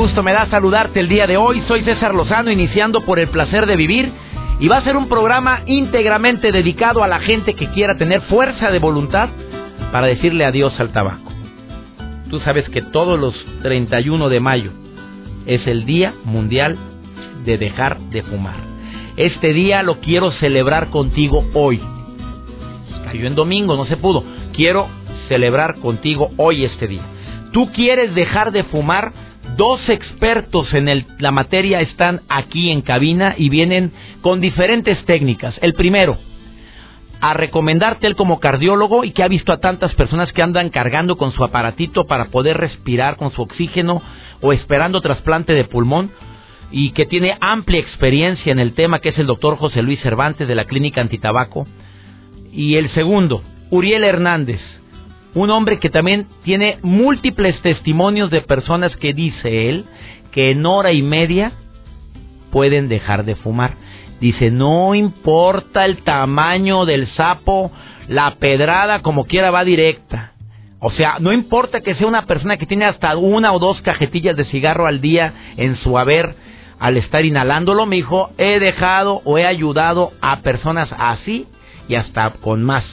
Gusto me da saludarte el día de hoy. Soy César Lozano, iniciando por el placer de vivir. Y va a ser un programa íntegramente dedicado a la gente que quiera tener fuerza de voluntad para decirle adiós al tabaco. Tú sabes que todos los 31 de mayo es el Día Mundial de Dejar de Fumar. Este día lo quiero celebrar contigo hoy. Cayó en domingo, no se pudo. Quiero celebrar contigo hoy este día. Tú quieres dejar de fumar, Dos expertos en la materia están aquí en cabina y vienen con diferentes técnicas. El primero, a recomendarte él como cardiólogo y que ha visto a tantas personas que andan cargando con su aparatito para poder respirar con su oxígeno o esperando trasplante de pulmón y que tiene amplia experiencia en el tema, que es el doctor José Luis Cervantes de la Clínica Antitabaco. Y el segundo, Uriel Hernández, un hombre que también tiene múltiples testimonios de personas que dice él que en hora y media pueden dejar de fumar. Dice, no importa el tamaño del sapo, la pedrada como quiera va directa. O sea, no importa que sea una persona que tiene hasta una o dos cajetillas de cigarro al día en su haber al estar inhalándolo, me dijo, he dejado o he ayudado a personas así y hasta con más.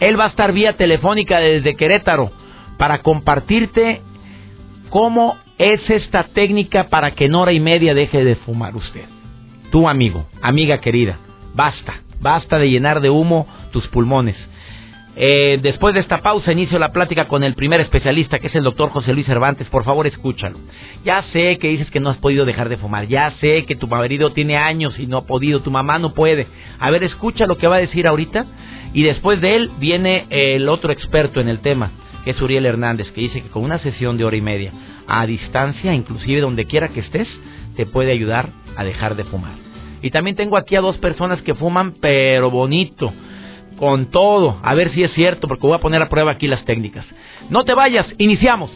Él va a estar vía telefónica desde Querétaro para compartirte cómo es esta técnica para que en hora y media deje de fumar usted. Tu amigo, amiga querida, basta, basta de llenar de humo tus pulmones. Eh, después de esta pausa inicio la plática con el primer especialista, que es el doctor José Luis Cervantes. Por favor, escúchalo. Ya sé que dices que no has podido dejar de fumar. Ya sé que tu marido tiene años y no ha podido. Tu mamá no puede. A ver, escucha lo que va a decir ahorita. Y después de él viene el otro experto en el tema, que es Uriel Hernández, que dice que con una sesión de hora y media, a distancia, inclusive donde quiera que estés, te puede ayudar a dejar de fumar. Y también tengo aquí a dos personas que fuman, pero bonito con todo, a ver si es cierto, porque voy a poner a prueba aquí las técnicas. No te vayas, iniciamos.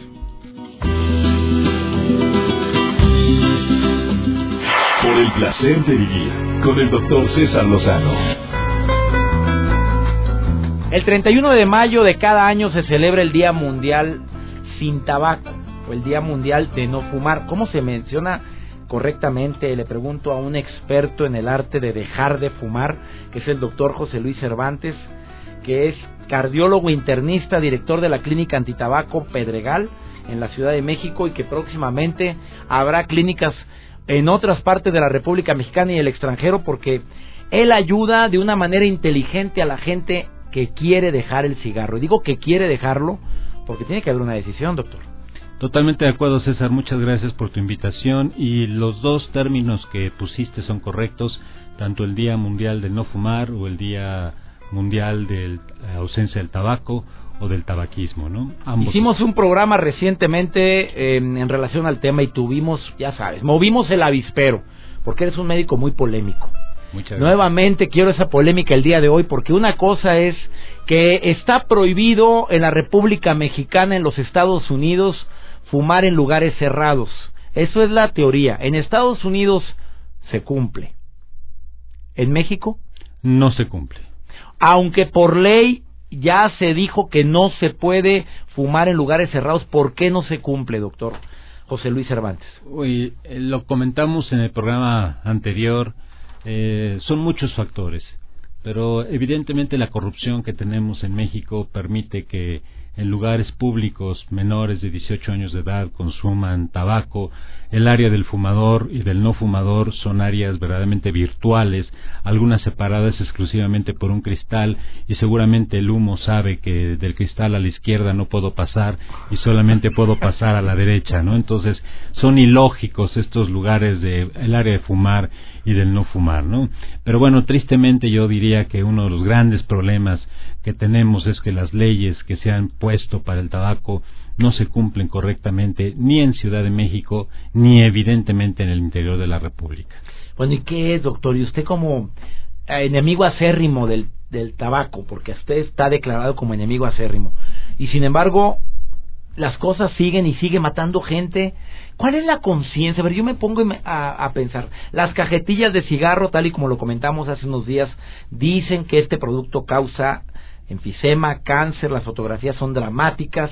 Por el placer de vivir con el doctor César Lozano. El 31 de mayo de cada año se celebra el Día Mundial sin Tabaco, o el Día Mundial de No Fumar. ¿Cómo se menciona correctamente, le pregunto a un experto en el arte de dejar de fumar, que es el doctor José Luis Cervantes, que es cardiólogo internista, director de la clínica antitabaco Pedregal en la Ciudad de México y que próximamente habrá clínicas en otras partes de la República Mexicana y el extranjero porque él ayuda de una manera inteligente a la gente que quiere dejar el cigarro. Y digo que quiere dejarlo porque tiene que haber una decisión, doctor. Totalmente de acuerdo, César. Muchas gracias por tu invitación. Y los dos términos que pusiste son correctos, tanto el Día Mundial del No Fumar o el Día Mundial de la Ausencia del Tabaco o del tabaquismo, ¿no? Hicimos un programa recientemente em, en relación al tema y tuvimos, ya sabes, movimos el avispero, porque eres un médico muy polémico. Nuevamente quiero esa polémica el día de hoy porque una cosa es que está prohibido en la República Mexicana, en los Estados Unidos, fumar en lugares cerrados. Eso es la teoría. En Estados Unidos se cumple. ¿En México? No se cumple. Aunque por ley ya se dijo que no se puede fumar en lugares cerrados, ¿por qué no se cumple, doctor José Luis Cervantes? Uy, eh, lo comentamos en el programa anterior, eh, son muchos factores, pero evidentemente la corrupción que tenemos en México permite que en lugares públicos menores de 18 años de edad consuman tabaco. El área del fumador y del no fumador son áreas verdaderamente virtuales, algunas separadas exclusivamente por un cristal y seguramente el humo sabe que del cristal a la izquierda no puedo pasar y solamente puedo pasar a la derecha, ¿no? Entonces son ilógicos estos lugares de el área de fumar y del no fumar, ¿no? Pero bueno, tristemente yo diría que uno de los grandes problemas que tenemos es que las leyes que se han presupuesto para el tabaco no se cumplen correctamente ni en Ciudad de México ni evidentemente en el interior de la República. Bueno, ¿y qué es, doctor? Y usted como enemigo acérrimo del, del tabaco, porque usted está declarado como enemigo acérrimo, y sin embargo las cosas siguen y sigue matando gente. ¿Cuál es la conciencia? A ver, yo me pongo a, a, pensar. Las cajetillas de cigarro, tal y como lo comentamos hace unos días, dicen que este producto causa enfisema, cáncer, las fotografías son dramáticas.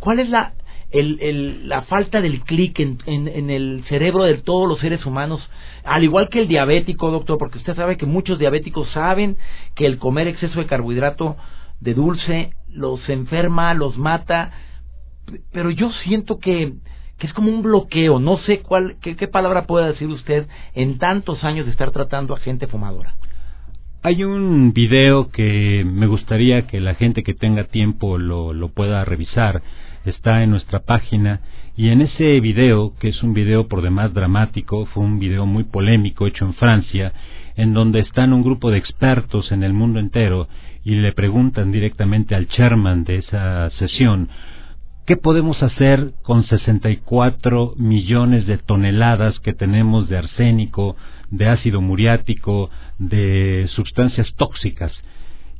¿Cuál es la, el, la falta del clic en, en, el cerebro de todos los seres humanos, al igual que el diabético, doctor, porque usted sabe que muchos diabéticos saben que el comer exceso de carbohidrato de dulce los enferma, los mata, pero yo siento que, que es como un bloqueo, no sé cuál, qué, qué palabra puede decir usted en tantos años de estar tratando a gente fumadora. Hay un video que me gustaría que la gente que tenga tiempo lo, lo pueda revisar. Está en nuestra página y en ese video, que es un video por demás dramático, fue un video muy polémico hecho en Francia, en donde están un grupo de expertos en el mundo entero y le preguntan directamente al chairman de esa sesión ¿Qué podemos hacer con 64 millones de toneladas que tenemos de arsénico, de ácido muriático, de sustancias tóxicas?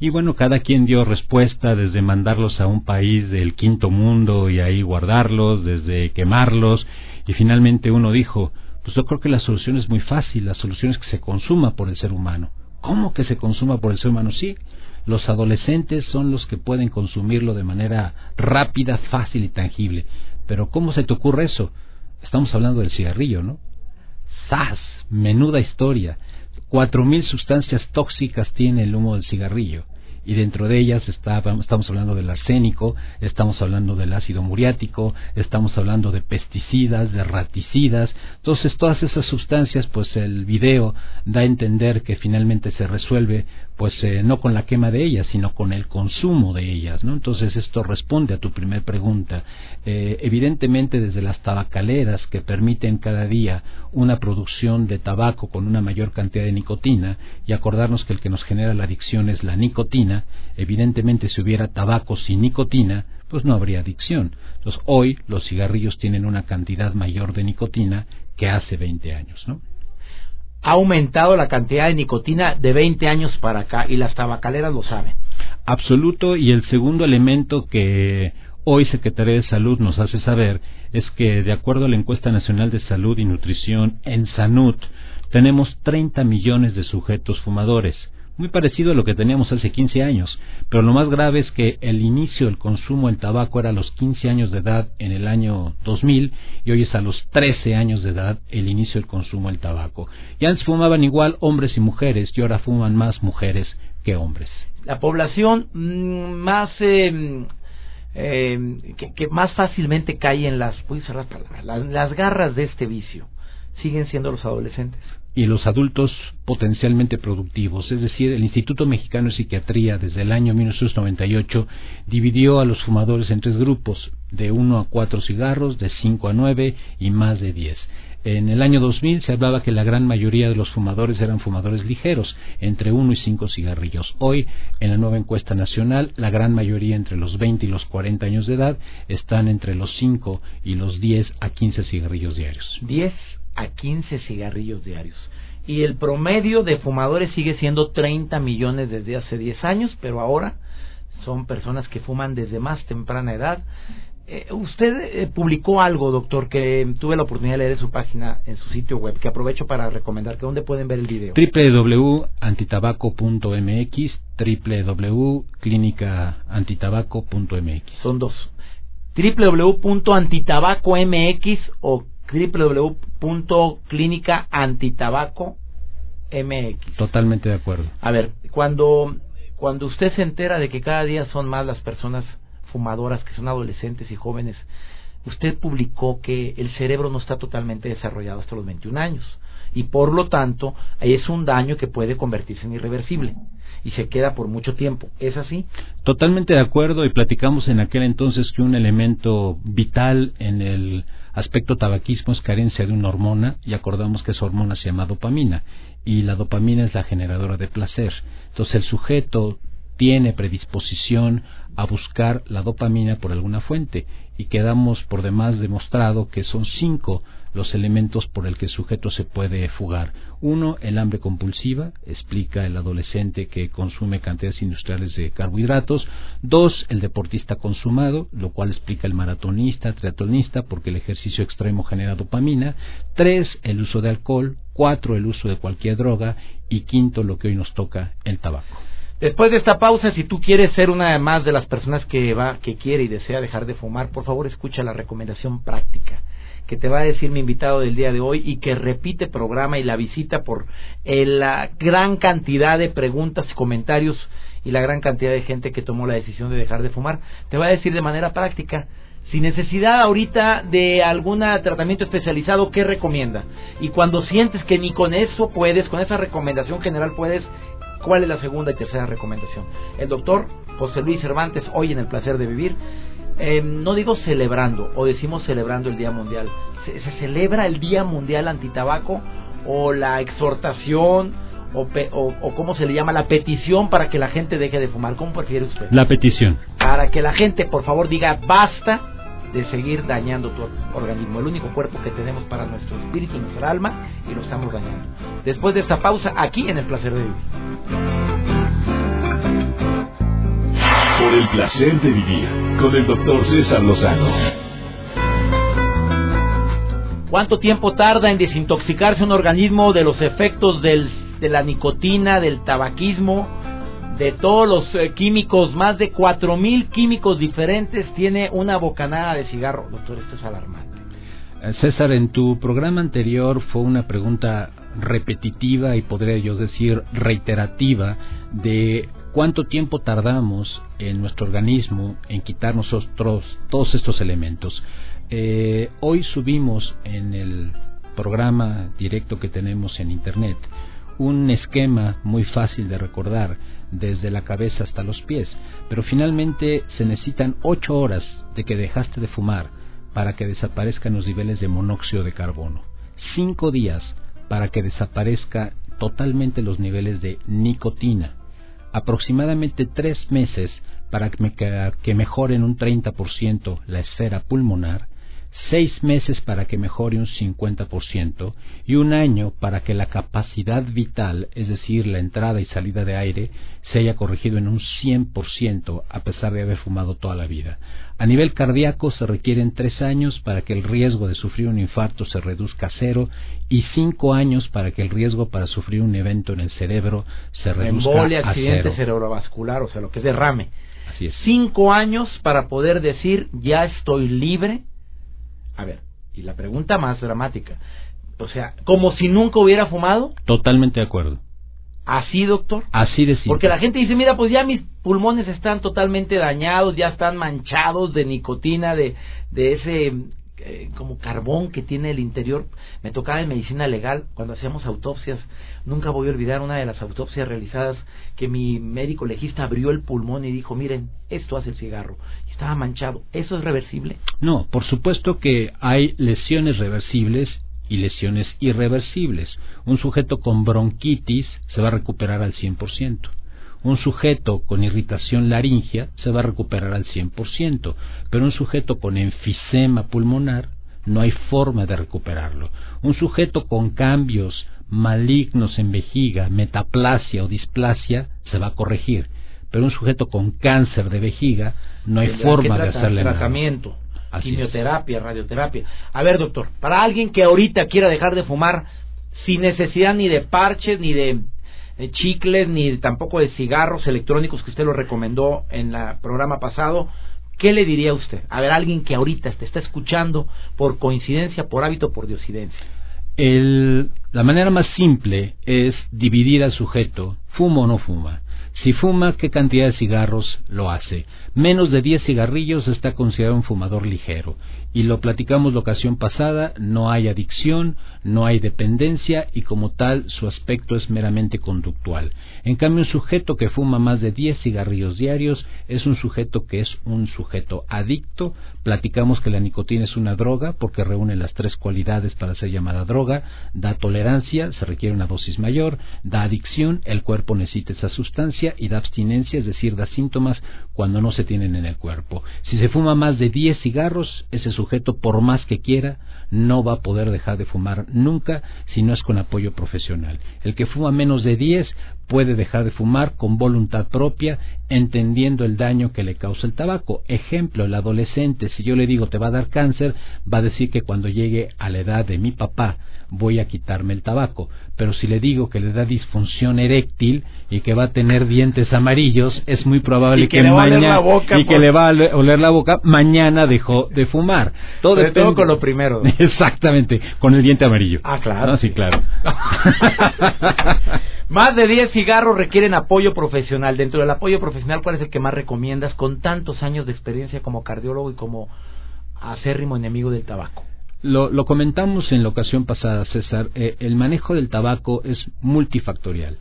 Y bueno, cada quien dio respuesta desde mandarlos a un país del quinto mundo y ahí guardarlos, desde quemarlos, y finalmente uno dijo, pues yo creo que la solución es muy fácil, la solución es que se consuma por el ser humano. ¿Cómo que se consuma por el ser humano? Sí, los adolescentes son los que pueden consumirlo de manera rápida, fácil y tangible. Pero ¿cómo se te ocurre eso? Estamos hablando del cigarrillo, ¿no? ¡Sas! Menuda historia. Cuatro mil sustancias tóxicas tiene el humo del cigarrillo y dentro de ellas estamos hablando del arsénico, estamos hablando del ácido muriático, estamos hablando de pesticidas, de raticidas, entonces todas esas sustancias, pues el video da a entender que finalmente se resuelve, pues eh, no con la quema de ellas, sino con el consumo de ellas, ¿no? Entonces esto responde a tu primera pregunta. Eh, evidentemente desde las tabacaleras que permiten cada día una producción de tabaco con una mayor cantidad de nicotina y acordarnos que el que nos genera la adicción es la nicotina, evidentemente si hubiera tabaco sin nicotina, pues no habría adicción. Entonces hoy los cigarrillos tienen una cantidad mayor de nicotina que hace 20 años, ¿no? Ha aumentado la cantidad de nicotina de 20 años para acá y las tabacaleras lo saben. Absoluto, y el segundo elemento que hoy Secretaría de Salud nos hace saber es que, de acuerdo a la encuesta nacional de salud y nutrición en SANUT, tenemos 30 millones de sujetos fumadores muy parecido a lo que teníamos hace 15 años, pero lo más grave es que el inicio del consumo del tabaco era a los 15 años de edad en el año 2000 y hoy es a los 13 años de edad el inicio del consumo del tabaco. Y antes fumaban igual hombres y mujeres y ahora fuman más mujeres que hombres. La población mm, más eh, eh, que, más fácilmente cae en las, las garras de este vicio siguen siendo los adolescentes y los adultos potencialmente productivos. Es decir, el Instituto Mexicano de Psiquiatría desde el año 1998 dividió a los fumadores en tres grupos, de 1 a 4 cigarros, de 5 a 9 y más de 10. En el año 2000 se hablaba que la gran mayoría de los fumadores eran fumadores ligeros, entre 1 y 5 cigarrillos. Hoy, en la nueva encuesta nacional, la gran mayoría entre los 20 y los 40 años de edad están entre los 5 y los 10 a 15 cigarrillos diarios. 10 a 15 cigarrillos diarios. Y el promedio de fumadores sigue siendo 30 millones desde hace 10 años, pero ahora son personas que fuman desde más temprana edad. Eh, usted eh, publicó algo, doctor, que tuve la oportunidad de leer en su página, en su sitio web, que aprovecho para recomendar, que dónde pueden ver el video. www.antitabaco.mx, www.clinicaantitabaco.mx. Son dos. www.antitabaco.mx o www.clínicaantitabaco.mx. Totalmente de acuerdo. A ver, cuando, cuando usted se entera de que cada día son más las personas fumadoras, que son adolescentes y jóvenes, usted publicó que el cerebro no está totalmente desarrollado hasta los 21 años y por lo tanto es un daño que puede convertirse en irreversible y se queda por mucho tiempo. ¿Es así? Totalmente de acuerdo y platicamos en aquel entonces que un elemento vital en el aspecto tabaquismo es carencia de una hormona y acordamos que esa hormona se llama dopamina y la dopamina es la generadora de placer. Entonces el sujeto tiene predisposición a buscar la dopamina por alguna fuente y quedamos por demás demostrado que son cinco los elementos por el que el sujeto se puede fugar. Uno, el hambre compulsiva, explica el adolescente que consume cantidades industriales de carbohidratos. Dos, el deportista consumado, lo cual explica el maratonista, triatlonista, porque el ejercicio extremo genera dopamina. Tres, el uso de alcohol. Cuatro, el uso de cualquier droga. Y quinto, lo que hoy nos toca, el tabaco. Después de esta pausa, si tú quieres ser una más de las personas que va, que quiere y desea dejar de fumar, por favor escucha la recomendación práctica que te va a decir mi invitado del día de hoy y que repite programa y la visita por eh, la gran cantidad de preguntas y comentarios y la gran cantidad de gente que tomó la decisión de dejar de fumar, te va a decir de manera práctica sin necesidad ahorita de algún tratamiento especializado, ¿qué recomienda? Y cuando sientes que ni con eso puedes, con esa recomendación general puedes, ¿cuál es la segunda y tercera recomendación? El doctor José Luis Cervantes, hoy en El Placer de Vivir, eh, no digo celebrando, o decimos celebrando el Día Mundial, ¿se, celebra el Día Mundial Antitabaco o la exhortación o, o, o, cómo se le llama la petición para que la gente deje de fumar? ¿Cómo prefiere usted? La petición. Para que la gente, por favor, diga basta de seguir dañando tu organismo, el único cuerpo que tenemos para nuestro espíritu y nuestra alma, y lo estamos dañando. Después de esta pausa, aquí en el placer de vivir. Por el placer de vivir con el doctor César Lozano. ¿Cuánto tiempo tarda en desintoxicarse un organismo de los efectos del, de la nicotina, del tabaquismo, de todos los eh, químicos? Más de 4.000 químicos diferentes tiene una bocanada de cigarro. Doctor, esto es alarmante. Eh, César, en tu programa anterior fue una pregunta repetitiva y podría yo decir reiterativa de cuánto tiempo tardamos en nuestro organismo en quitar nosotros todos estos elementos. Eh, hoy subimos en el programa directo que tenemos en Internet un esquema muy fácil de recordar desde la cabeza hasta los pies, pero finalmente se necesitan ocho horas de que dejaste de fumar para que desaparezcan los niveles de monóxido de carbono, cinco días para que desaparezca totalmente los niveles de nicotina, aproximadamente tres meses para que, mejoren un 30% la esfera pulmonar, seis meses para que mejore un 50% y un año para que la capacidad vital, es decir, la entrada y salida de aire, se haya corregido en un 100% a pesar de haber fumado toda la vida. A nivel cardíaco se requieren tres años para que el riesgo de sufrir un infarto se reduzca a cero y cinco años para que el riesgo para sufrir un evento en el cerebro se reduzca Embolia, a accidente cerebrovascular, o sea, lo que es derrame. Así es. Cinco años para poder decir ya estoy libre. A ver, y la pregunta más dramática, o sea, como si nunca hubiera fumado. Totalmente de acuerdo. ¿Así, doctor? Así de simple. Porque la gente dice, mira, pues ya mis pulmones están totalmente dañados, ya están manchados de nicotina, de, de ese eh, como carbón que tiene el interior. Me tocaba en medicina legal cuando hacíamos autopsias. Nunca voy a olvidar una de las autopsias realizadas que mi médico legista abrió el pulmón y dijo, miren, esto hace el cigarro. Estaba manchado. ¿Eso es reversible? No, por supuesto que hay lesiones reversibles y lesiones irreversibles. Un sujeto con bronquitis se va a recuperar al 100%. Un sujeto con irritación laringea se va a recuperar al 100%, pero un sujeto con enfisema pulmonar no hay forma de recuperarlo. Un sujeto con cambios malignos en vejiga, metaplasia o displasia, se va a corregir. Pero un sujeto con cáncer de vejiga no hay forma de hacerle tratamiento quimioterapia, radioterapia. A ver, doctor, para alguien que ahorita quiera dejar de fumar sin necesidad ni de parches, ni de chicles, ni tampoco de cigarros electrónicos que usted lo recomendó en el programa pasado, ¿qué le diría usted? A ver, alguien que ahorita te está escuchando por coincidencia, por hábito, por diosidencia. El, la manera más simple es dividir al sujeto, fuma o no fuma. Si fuma, ¿qué cantidad de cigarros lo hace? Menos de 10 cigarrillos está considerado un fumador ligero. Y lo platicamos la ocasión pasada, no hay adicción, no hay dependencia y como tal su aspecto es meramente conductual. En cambio, un sujeto que fuma más de 10 cigarrillos diarios es un sujeto que es un sujeto adicto. Platicamos que la nicotina es una droga porque reúne las tres cualidades para ser llamada droga. Da tolerancia, se requiere una dosis mayor. Da adicción, el cuerpo necesita esa sustancia y da abstinencia, es decir, da síntomas cuando no se tienen en el cuerpo. Si se fuma más de 10 cigarros, ese sujeto, por más que quiera, no va a poder dejar de fumar nunca si no es con apoyo profesional. El que fuma menos de 10 puede dejar de fumar con voluntad propia, entendiendo el daño que le causa el tabaco. Ejemplo, el adolescente, si yo le digo te va a dar cáncer, va a decir que cuando llegue a la edad de mi papá voy a quitarme el tabaco. Pero si le digo que le da disfunción eréctil y que va a tener dientes amarillos, es muy probable que, mañana y que le va a oler la boca, mañana dejó de fumar. Todo depende... con lo primero. Exactamente, con el diente amarillo. Ah, claro. sí, claro. más de 10 cigarros requieren apoyo profesional. Dentro del apoyo profesional, ¿cuál es el que más recomiendas con tantos años de experiencia como cardiólogo y como acérrimo enemigo del tabaco? Lo, lo comentamos en la ocasión pasada, César. Eh, el manejo del tabaco es multifactorial.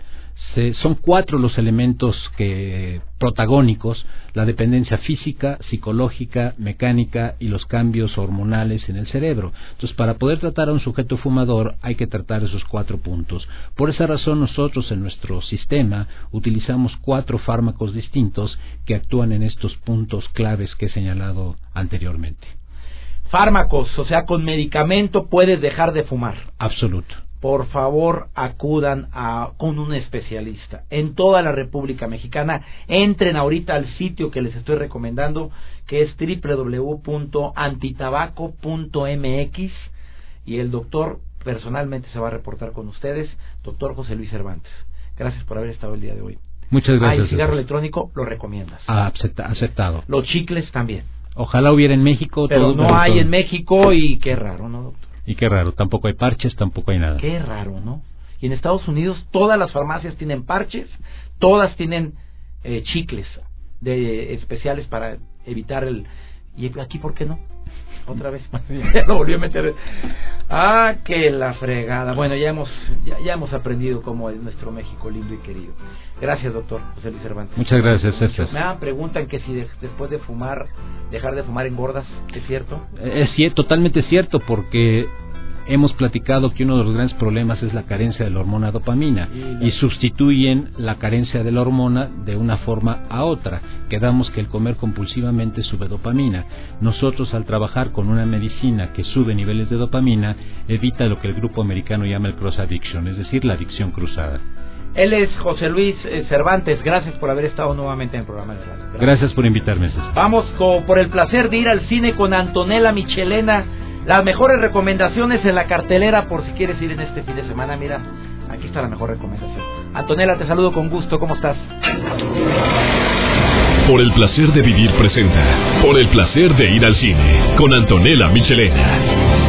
Son cuatro los elementos que protagónicos la dependencia física, psicológica, mecánica y los cambios hormonales en el cerebro. Entonces, para poder tratar a un sujeto fumador hay que tratar esos cuatro puntos. Por esa razón nosotros en nuestro sistema utilizamos cuatro fármacos distintos que actúan en estos puntos claves que he señalado anteriormente. Fármacos, o sea, con medicamento puedes dejar de fumar. Absoluto. Por favor, acudan a, con un especialista. En toda la República Mexicana, entren ahorita al sitio que les estoy recomendando, que es www.antitabaco.mx y el doctor personalmente se va a reportar con ustedes, doctor José Luis Cervantes. Gracias por haber estado el día de hoy. Muchas gracias. Ah, el cigarro electrónico lo recomiendas. Ah, aceptado. Los chicles también. Ojalá hubiera en México. Pero no hay en México y qué raro, ¿no, doctor? Y qué raro, tampoco hay parches, tampoco hay nada. Qué raro, ¿no? Y en Estados Unidos todas las farmacias tienen parches, todas tienen eh, chicles de especiales para evitar el... ¿Y aquí por qué no? otra vez. ya lo volvió a meter. Ah, que la fregada. Bueno, ya hemos ya, ya, hemos aprendido cómo es nuestro México lindo y querido. Gracias, doctor José Luis Cervantes. Muchas gracias, César. Me preguntan que si después de fumar, dejar de fumar engordas, ¿es cierto? Es cierto, totalmente cierto, porque hemos platicado que uno de los grandes problemas es la carencia de la hormona dopamina y sustituyen la carencia de la hormona de una forma a otra. Quedamos que el comer compulsivamente sube dopamina. Nosotros al trabajar con una medicina que sube niveles de dopamina evita lo que el grupo americano llama el cross addiction, es decir, la adicción cruzada. Él es José Luis eh, Cervantes. Gracias por haber estado nuevamente en el programa de radio. Gracias, por invitarme. Vamos por el placer de ir al cine con Antonella Michelena las mejores recomendaciones en la cartelera por si quieres ir en este fin de semana. Mira, aquí está la mejor recomendación. Antonella, te saludo con gusto. ¿Cómo estás? Por el placer de vivir presenta. Por el placer de ir al cine. Con Antonella Michelena.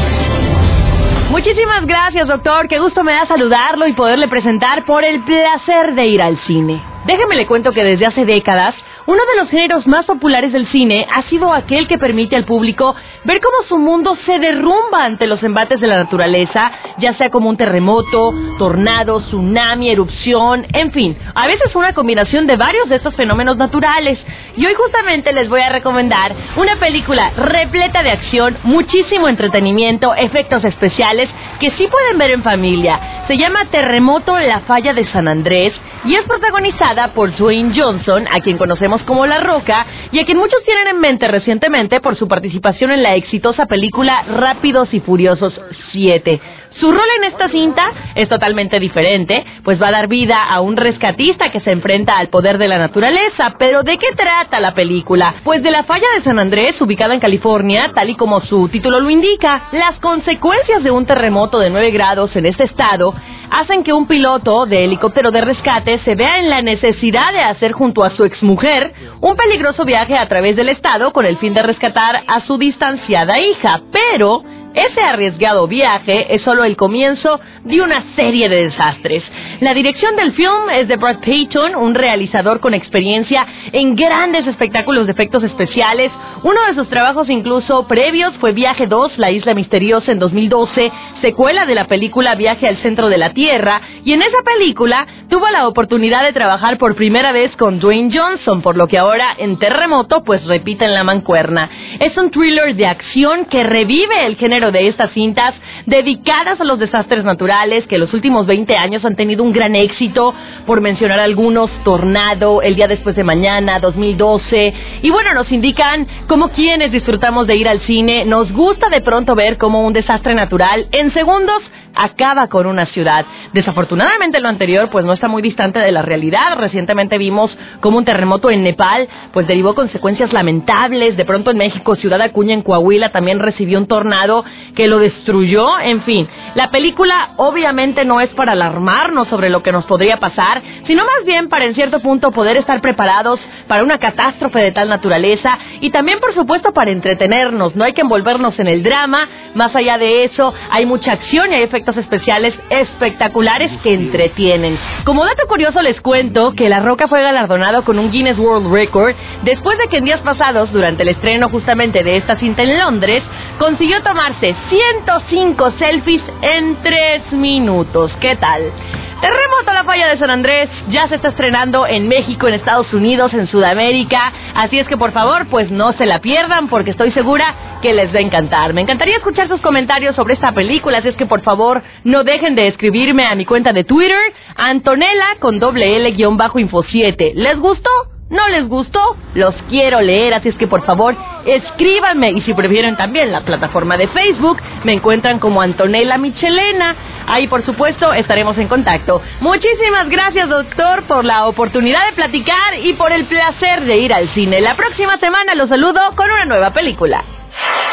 Muchísimas gracias, doctor. Qué gusto me da saludarlo y poderle presentar por el placer de ir al cine. Déjeme le cuento que desde hace décadas uno de los géneros más populares del cine ha sido aquel que permite al público ver cómo su mundo se derrumba ante los embates de la naturaleza, ya sea como un terremoto, tornado, tsunami, erupción, en fin, a veces una combinación de varios de estos fenómenos naturales. Y hoy justamente les voy a recomendar una película repleta de acción, muchísimo entretenimiento, efectos especiales que sí pueden ver en familia. Se llama Terremoto la falla de San Andrés y es protagonizada por Dwayne Johnson, a quien conocemos como La Roca, y a quien muchos tienen en mente recientemente por su participación en la exitosa película Rápidos y Furiosos 7. Su rol en esta cinta es totalmente diferente, pues va a dar vida a un rescatista que se enfrenta al poder de la naturaleza. Pero ¿de qué trata la película? Pues de la falla de San Andrés, ubicada en California, tal y como su título lo indica. Las consecuencias de un terremoto de 9 grados en este estado hacen que un piloto de helicóptero de rescate se vea en la necesidad de hacer junto a su exmujer un peligroso viaje a través del estado con el fin de rescatar a su distanciada hija. Pero ese arriesgado viaje es solo el comienzo de una serie de desastres. La dirección del film es de Brad Payton, un realizador con experiencia en grandes espectáculos de efectos especiales, Uno de sus trabajos incluso previos fue Viaje 2, La Isla Misteriosa en 2012, secuela de la película Viaje al Centro de la Tierra, y en esa película tuvo la oportunidad de trabajar por primera vez con Dwayne Johnson, por lo que ahora en Terremoto pues repiten la mancuerna. Es un thriller de acción que revive el género de estas cintas dedicadas a los desastres naturales que los últimos 20 años han tenido un gran éxito, por mencionar algunos, Tornado, El día después de mañana, 2012, y bueno, nos indican cómo quienes disfrutamos de ir al cine, nos gusta de pronto ver cómo un desastre natural en segundos acaba con una ciudad. Desafortunadamente lo anterior pues no está muy distante de la realidad. Recientemente vimos como un terremoto en Nepal pues derivó consecuencias lamentables. De pronto en México, Ciudad Acuña en Coahuila también recibió un tornado que lo destruyó. En fin, la película obviamente no es para alarmarnos sobre lo que nos podría pasar, sino más bien para en cierto punto poder estar preparados para una catástrofe de tal naturaleza y también por supuesto para entretenernos. No hay que envolvernos en el drama. Más allá de eso, hay mucha acción y hay efectos especiales espectaculares que entretienen. Como dato curioso les cuento que La Roca fue galardonado con un Guinness World Record después de que en días pasados, durante el estreno justamente de esta cinta en Londres, consiguió tomarse 105 selfies en 3 minutos. ¿Qué tal? Terremoto a la falla de San Andrés ya se está estrenando en México, en Estados Unidos, en Sudamérica. Así es que por favor, pues no se la pierdan porque estoy segura que les va a encantar. Me encantaría escuchar sus comentarios sobre esta película, así es que por favor no dejen de escribirme a mi cuenta de Twitter, Antonella con doble L guion bajo info 7. ¿Les gustó? ¿No les gustó? Los quiero leer, así es que por favor escríbanme y si prefieren también la plataforma de Facebook, me encuentran como Antonella Michelena. Ahí por supuesto estaremos en contacto. Muchísimas gracias doctor por la oportunidad de platicar y por el placer de ir al cine. La próxima semana los saludo con una nueva película.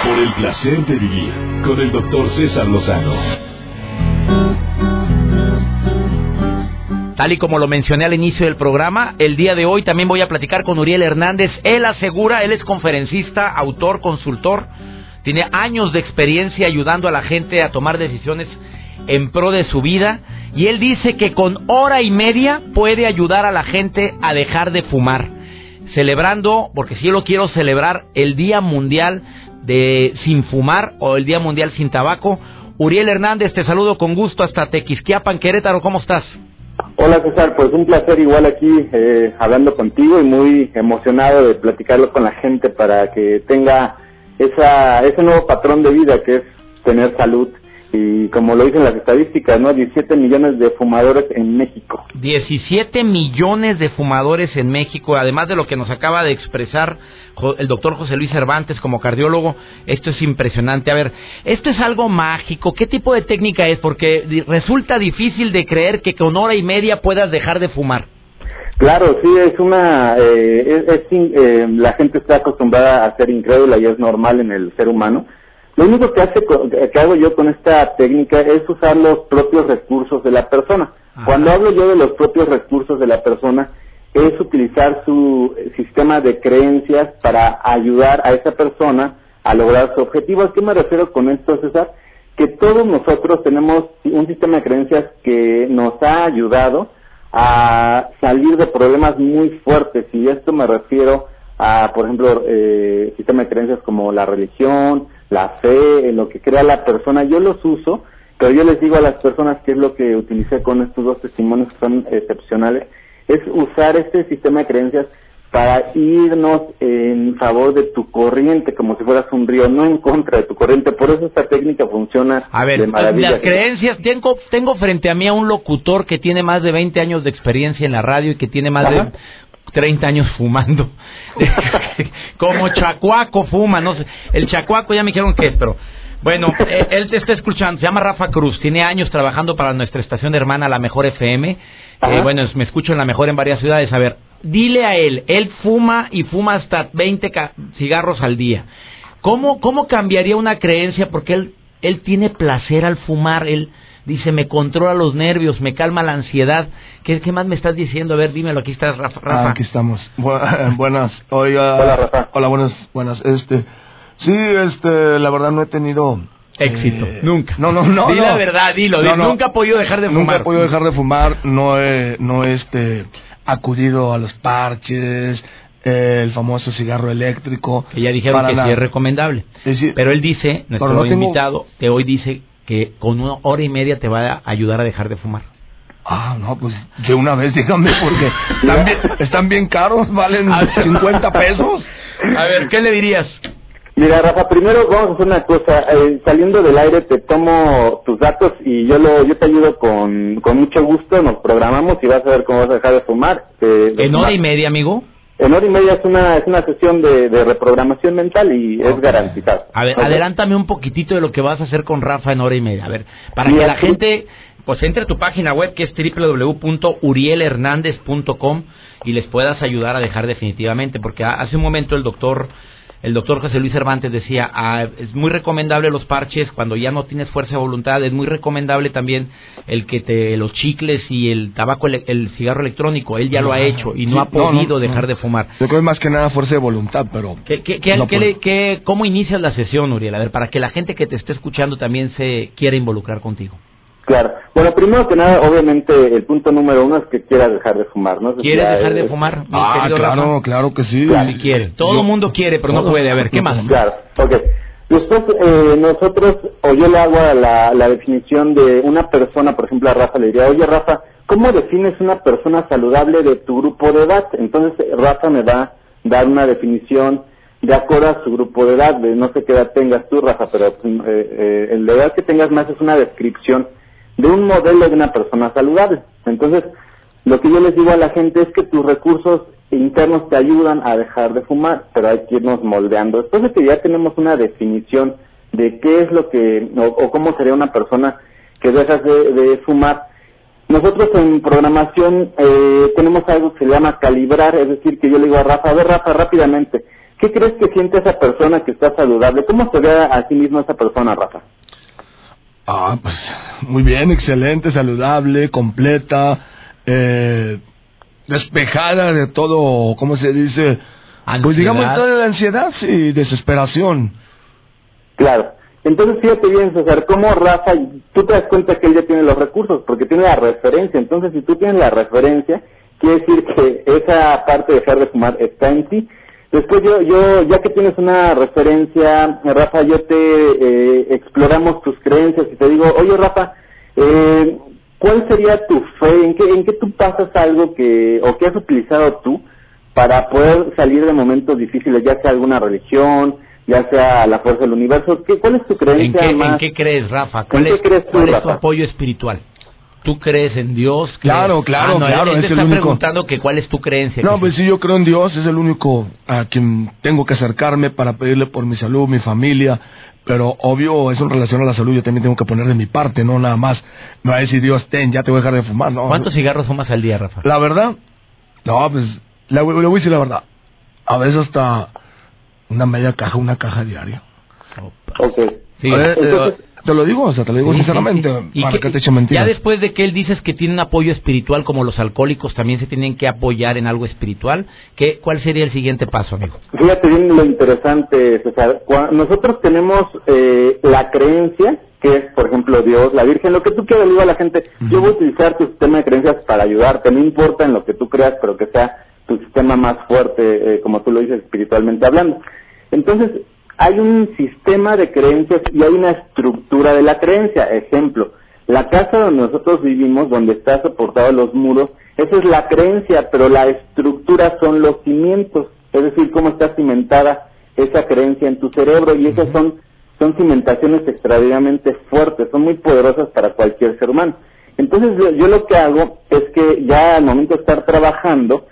Por el placer de vivir con el doctor César Lozano. Tal y como lo mencioné al inicio del programa, el día de hoy también voy a platicar con Uriel Hernández. Él asegura, él es conferencista, autor, consultor, tiene años de experiencia ayudando a la gente a tomar decisiones en pro de su vida y él dice que con hora y media puede ayudar a la gente a dejar de fumar, celebrando, porque si yo lo quiero celebrar, el Día Mundial de Sin Fumar o el Día Mundial Sin Tabaco. Uriel Hernández, te saludo con gusto hasta Tequisquiapan, Querétaro, ¿cómo estás? Hola César, pues un placer igual aquí eh, hablando contigo y muy emocionado de platicarlo con la gente para que tenga esa, ese nuevo patrón de vida que es tener salud y como lo dicen las estadísticas, ¿no? 17 millones de fumadores en México. 17 millones de fumadores en México, además de lo que nos acaba de expresar el doctor José Luis Cervantes como cardiólogo, esto es impresionante. A ver, esto es algo mágico, ¿qué tipo de técnica es? Porque resulta difícil de creer que con hora y media puedas dejar de fumar. Claro, sí, es una, eh, es, eh, la gente está acostumbrada a ser incrédula y es normal en el ser humano lo único que, hace, que hago yo con esta técnica es usar los propios recursos de la persona. Cuando hablo yo de los propios recursos de la persona, es utilizar su sistema de creencias para ayudar a esa persona a lograr su objetivo. ¿A qué me refiero con esto, César? Que todos nosotros tenemos un sistema de creencias que nos ha ayudado a salir de problemas muy fuertes y esto me refiero a, por ejemplo, eh, sistema de creencias como la religión, la fe, en lo que crea la persona. Yo los uso, pero yo les digo a las personas que es lo que utilicé con estos dos testimonios que son excepcionales, es usar este sistema de creencias para irnos en favor de tu corriente, como si fueras un río, no en contra de tu corriente. Por eso esta técnica funciona a ver, de maravilla. Las creencias, tengo, tengo frente a mí a un locutor que tiene más de 20 años de experiencia en la radio y que tiene más de 30 años fumando. Como chacuaco fuma, no sé. El chacuaco ya me dijeron que es, pero bueno, eh, él te está escuchando, se llama Rafa Cruz, tiene años trabajando para nuestra estación hermana, la Mejor FM. Eh, bueno, me escucho en la Mejor en varias ciudades. A ver, dile a él, él fuma y fuma hasta 20 cigarros al día. ¿Cómo, ¿Cómo cambiaría una creencia? Porque él, él tiene placer al fumar, él Dice, me controla los nervios, me calma la ansiedad. ¿Qué, qué más me estás diciendo? A ver, dímelo, aquí estás, Rafa. Ah, aquí estamos. buenas. Oiga, hola, Rafa. Hola, buenas, buenas. Este, sí, este, la verdad no he tenido... Éxito, eh, nunca. No, no, no. Di la verdad, dilo. Nunca he podido dejar de fumar. Nunca he podido dejar de fumar. No he, no he, este, acudido a los parches. eh, el famoso cigarro eléctrico. Que ya dijeron que la- sí es recomendable. Es decir, Pero él dice, nuestro no tengo- invitado, de hoy dice que con una hora y media te va a ayudar a dejar de fumar. Ah, no, pues de una vez dígame porque están bien, están bien caros, valen 50 pesos. A ver, ¿qué le dirías? Mira, Rafa, primero vamos a hacer una cosa. eh, saliendo del aire te tomo tus datos y yo lo, yo te ayudo con, con mucho gusto. Nos programamos y vas a ver cómo vas a dejar de fumar. de En fumar. hora y media, amigo. En hora y media es una, es una sesión de, de reprogramación mental y es garantizado. A ver, Ok. adelántame un poquitito de lo que vas a hacer con Rafa en hora y media. A ver, para que la gente pues entre a tu página web que es www.urielhernandez.com y les puedas ayudar a dejar definitivamente, porque ha- hace un momento el doctor el doctor José Luis Cervantes decía, ah, es muy recomendable los parches cuando ya no tienes fuerza de voluntad, es muy recomendable también el que te los chicles y el tabaco, el cigarro electrónico, él ya lo ha hecho y no Sí, ha no, no, podido no. dejar de fumar. Yo creo que más que nada fuerza de voluntad, pero... ¿Qué, qué, qué- No qué puedo. le- qué- ¿Cómo inicias la sesión, Uriel? A ver, para que la gente que te esté escuchando también se quiera involucrar contigo. Claro. Bueno, primero que nada, obviamente, el punto número uno es que quieras dejar de fumar, ¿no? ¿Quieres ya dejar de es- fumar, mi Ah, claro, Rafa? claro que sí. Claro. Si quiere. Todo el mundo quiere, pero no puede. A ver, ¿qué más? Claro, ok. Después, eh, nosotros, o yo le hago a la, la definición de una persona, por ejemplo, a Rafa le diría, oye Rafa, ¿cómo defines una persona saludable de tu grupo de edad? Entonces, eh, Rafa me va a dar una definición de acuerdo a su grupo de edad, de no sé qué edad tengas tú, Rafa, pero eh, eh, el de edad que tengas más es una descripción de un modelo de una persona saludable. Entonces, lo que yo les digo a la gente es que tus recursos internos te ayudan a dejar de fumar, pero hay que irnos moldeando. Después de que ya tenemos una definición de qué es lo que, o, o cómo sería una persona que dejas de, de fumar, nosotros en programación eh, tenemos algo que se llama calibrar, es decir, que yo le digo a Rafa, a ver Rafa, rápidamente, ¿qué crees que siente esa persona que está saludable? ¿Cómo se ve a sí mismo esa persona, Rafa? Ah, pues muy bien, excelente, saludable, completa, eh, despejada de todo, ¿cómo se dice? Pues digamos toda la ansiedad y desesperación. Claro. Entonces, fíjate bien, César, cómo Rafa, tú te das cuenta que él ya tiene los recursos, porque tiene la referencia. Entonces, si tú tienes la referencia, quiere decir que esa parte de dejar de fumar está en ti. Después, yo, yo ya que tienes una referencia, Rafa, yo te eh, exploramos tus creencias y te digo, oye, Rafa, eh, ¿cuál sería tu fe? ¿En qué, ¿En qué tú pasas algo que, o qué has utilizado tú para poder salir de momentos difíciles, ya sea alguna religión, ya sea la fuerza del universo? ¿Qué, ¿Cuál es tu ¿En creencia qué, en más? qué crees, Rafa? ¿Cuál, qué es, crees tú, cuál es tu apoyo espiritual? ¿Tú crees en Dios? ¿Crees- Claro, claro, Ah, no, claro, Él, él es te el está único. preguntando que cuál es tu creencia. No, pues sí. yo creo en Dios, es el único a quien tengo que acercarme para pedirle por mi salud, mi familia, pero obvio, eso en relación a la salud, yo también tengo que poner de mi parte, no nada más me va a decir Dios, ten, ya te voy a dejar de fumar, no. ¿Cuántos cigarros fumas al día, Rafa? La verdad, no, pues, le, voy- le voy a decir la verdad, a veces hasta una media caja, una caja diaria. Ok. Sí. A ver, eh, Entonces- te lo digo, o sea, te lo digo Sí, sinceramente, sí. ¿Y para qué- que te eche mentiras. Ya después de que él dices que tiene un apoyo espiritual como los alcohólicos también se tienen que apoyar en algo espiritual, ¿qué, ¿cuál sería el siguiente paso, amigo? Fíjate bien lo interesante, César. Cua- Nosotros tenemos eh, la creencia, que es, por ejemplo, Dios, la Virgen, lo que tú quieras, digo a la gente, yo voy a utilizar tu sistema de creencias para ayudarte, no importa en lo que tú creas, pero que sea tu sistema más fuerte, eh, como tú lo dices, espiritualmente hablando. Entonces, hay un sistema de creencias y hay una estructura de la creencia. Ejemplo, la casa donde nosotros vivimos, donde está soportado los muros, esa es la creencia, pero la estructura son los cimientos, es decir, cómo está cimentada esa creencia en tu cerebro y esas son, son cimentaciones extraordinariamente fuertes, son muy poderosas para cualquier ser humano. Entonces yo, yo lo que hago es que ya al momento de estar trabajando,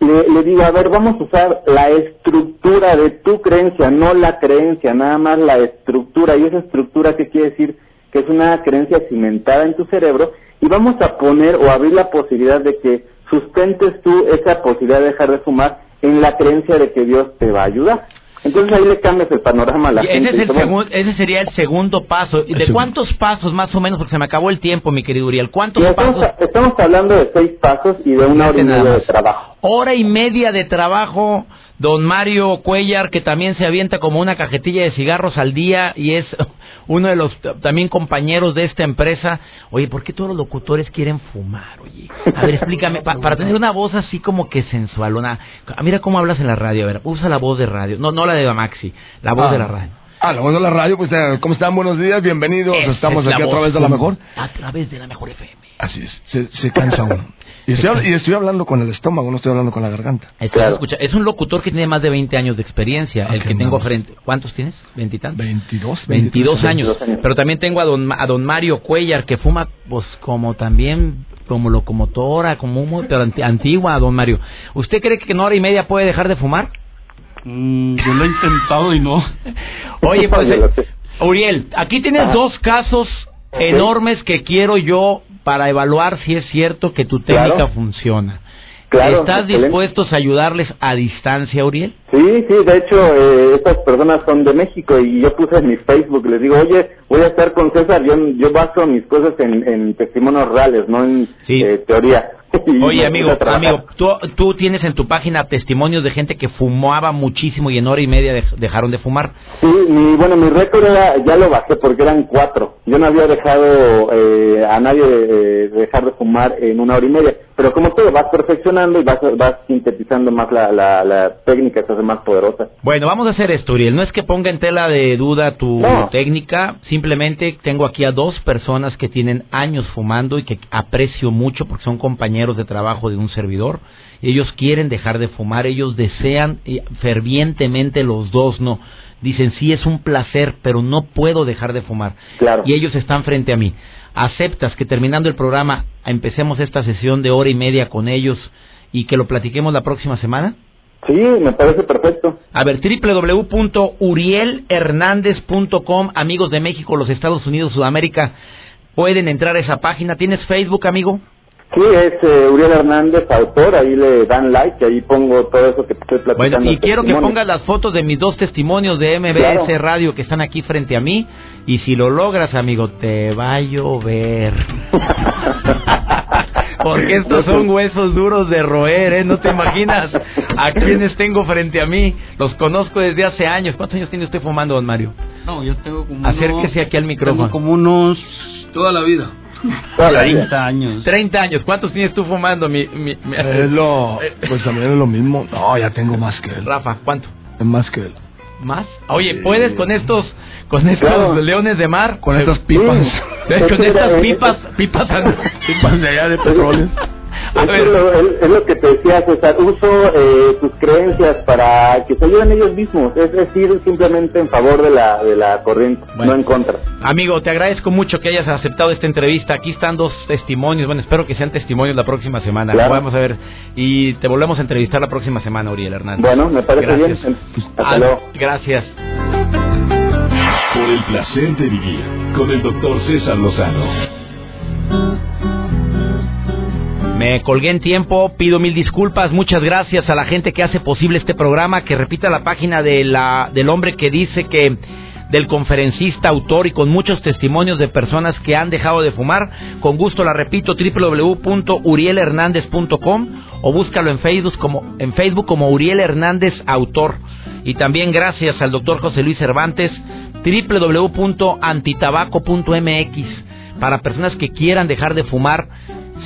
le, le digo, a ver, vamos a usar la estructura de tu creencia, no la creencia, nada más la estructura. ¿Y esa estructura qué quiere decir? Que es una creencia cimentada en tu cerebro y vamos a poner o abrir la posibilidad de que sustentes tú esa posibilidad de dejar de fumar en la creencia de que Dios te va a ayudar. Entonces ahí le cambias el panorama a la Y gente. ese, es y el dice, bueno, segun- ese sería el segundo paso. ¿Y ¿De cuántos pasos más o menos? Porque se me acabó el tiempo, mi querido Uriel. ¿Cuántos estamos, pasos? estamos hablando de seis pasos y de una hora y media de trabajo. Hora y media de trabajo, don Mario Cuellar, que también se avienta como una cajetilla de cigarros al día y es uno de los también compañeros de esta empresa. Oye, ¿por qué todos los locutores quieren fumar? Oye, a ver, explícame, para tener una voz así como que sensual, una, mira cómo hablas en la radio, a ver, usa la voz de radio, no, no la de Maxi, la voz de la ah. radio. Ah, la voz de la radio, pues, eh, ¿cómo están? Buenos días, bienvenidos, estamos aquí a través de la mejor. A través de la mejor FM. Así es, se, se cansa uno. Y estoy, hablando con el estómago, no estoy hablando con la garganta. Escucha, es un locutor que tiene más de 20 años de experiencia, ah, el que tengo frente. ¿Cuántos tienes? ¿Veintitantos? 22. 22 años. Pero también tengo a don, a don Mario Cuellar, que fuma, pues, como también como locomotora, como muy pero antigua, don Mario. ¿Usted cree que en hora y media puede dejar de fumar? Mm, yo lo he intentado y no. Oye, pues, eh, Uriel, aquí tienes dos casos enormes que quiero yo para evaluar si es cierto que tu técnica funciona. ¿Estás dispuesto a ayudarles a distancia, Uriel? Sí, sí, de hecho, eh, estas personas son de México y yo puse en mi Facebook, les digo, oye, voy a estar con César, yo, yo baso mis cosas en, testimonios reales, no en eh, teoría. Oye, amigo, amigo, ¿tú, tú tienes en tu página testimonios de gente que fumaba muchísimo y en hora y media dejaron de fumar. Sí, mi, bueno, mi récord era, ya lo bajé porque eran cuatro. Yo no había dejado eh, a nadie dejar de fumar en una hora y media. Pero como todo, vas perfeccionando y vas, vas sintetizando más la, la, la técnica, se hace más poderosa. Bueno, vamos a hacer esto, Uriel. No es que ponga en tela de duda tu técnica, simplemente tengo aquí a dos personas que tienen años fumando y que aprecio mucho porque son compañeros de trabajo de un servidor. Ellos quieren dejar de fumar, ellos desean fervientemente los dos, no. Dicen, sí, es un placer, pero no puedo dejar de fumar. Claro. Y ellos están frente a mí aceptas que terminando el programa empecemos esta sesión de hora y media con ellos y que lo platiquemos la próxima semana? Sí, me parece perfecto. A ver, www.urielhernandez.com, amigos de México, los Estados Unidos, Sudamérica, pueden entrar a esa página. ¿Tienes Facebook, amigo? Sí, es eh, Uriel Hernández, autor, ahí le dan like, ahí pongo todo eso que estoy platicando. Bueno, y quiero que pongas las fotos de mis dos testimonios de MBS Radio que están aquí frente a mí, y si lo logras, amigo, te va a llover. Porque estos son huesos duros de roer, ¿eh? No te imaginas a quienes tengo frente a mí. Los conozco desde hace años. ¿Cuántos años tiene usted fumando, don Mario? No, yo tengo como Acérquese aquí al micrófono. Tengo como unos... Toda la vida. 30 años. 30 años. ¿Cuántos tienes tú fumando? Mi, mi, Es lo, pues también es lo mismo. No, ya tengo más que él. Rafa, ¿cuánto? Es más que él. ¿Más? Oye, ¿puedes con estos con estos leones de mar? Con estas pipas. con estas pipas, pipas, pipas de allá de petróleo. Es, lo, que te decía César, uso eh, tus creencias para que se ayuden ellos mismos, es decir, simplemente en favor de la, de la corriente, no en contra. Amigo, te agradezco mucho que hayas aceptado esta entrevista, aquí están dos testimonios, bueno, espero que sean testimonios la próxima semana, vamos a ver, y te volvemos a entrevistar la próxima semana, Uriel Hernández. Bueno, me parece bien. Hasta luego. Gracias. Por el placer de vivir con el doctor César Lozano. Me colgué en tiempo, pido mil disculpas, muchas gracias a la gente que hace posible este programa, que repita la página de la, del hombre que dice que del conferencista, autor y con muchos testimonios de personas que han dejado de fumar. Con gusto la repito, www.urielhernandez.com o búscalo en Facebook como, en Facebook como Uriel Hernández Autor. Y también gracias al doctor José Luis Cervantes, www.antitabaco.mx para personas que quieran dejar de fumar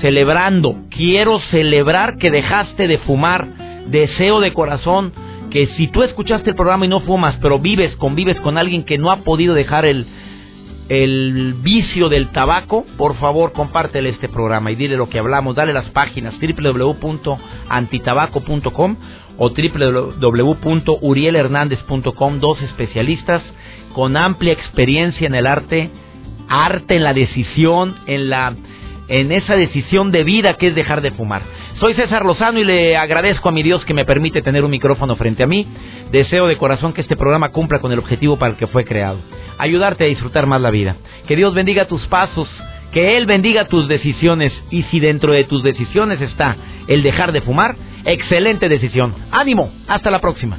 celebrando, quiero celebrar que dejaste de fumar, deseo de corazón que si tú escuchaste el programa y no fumas, pero vives, convives con alguien que no ha podido dejar el, el vicio del tabaco, por favor compártele este programa y dile lo que hablamos, dale las páginas www.antitabaco.com o www.urielhernandez.com, dos especialistas con amplia experiencia en el arte, arte en la decisión, en la en esa decisión de vida que es dejar de fumar. Soy César Lozano y le agradezco a mi Dios que me permite tener un micrófono frente a mí. Deseo de corazón que este programa cumpla con el objetivo para el que fue creado. Ayudarte a disfrutar más la vida. Que Dios bendiga tus pasos, que Él bendiga tus decisiones y si dentro de tus decisiones está el dejar de fumar, excelente decisión. Ánimo, hasta la próxima.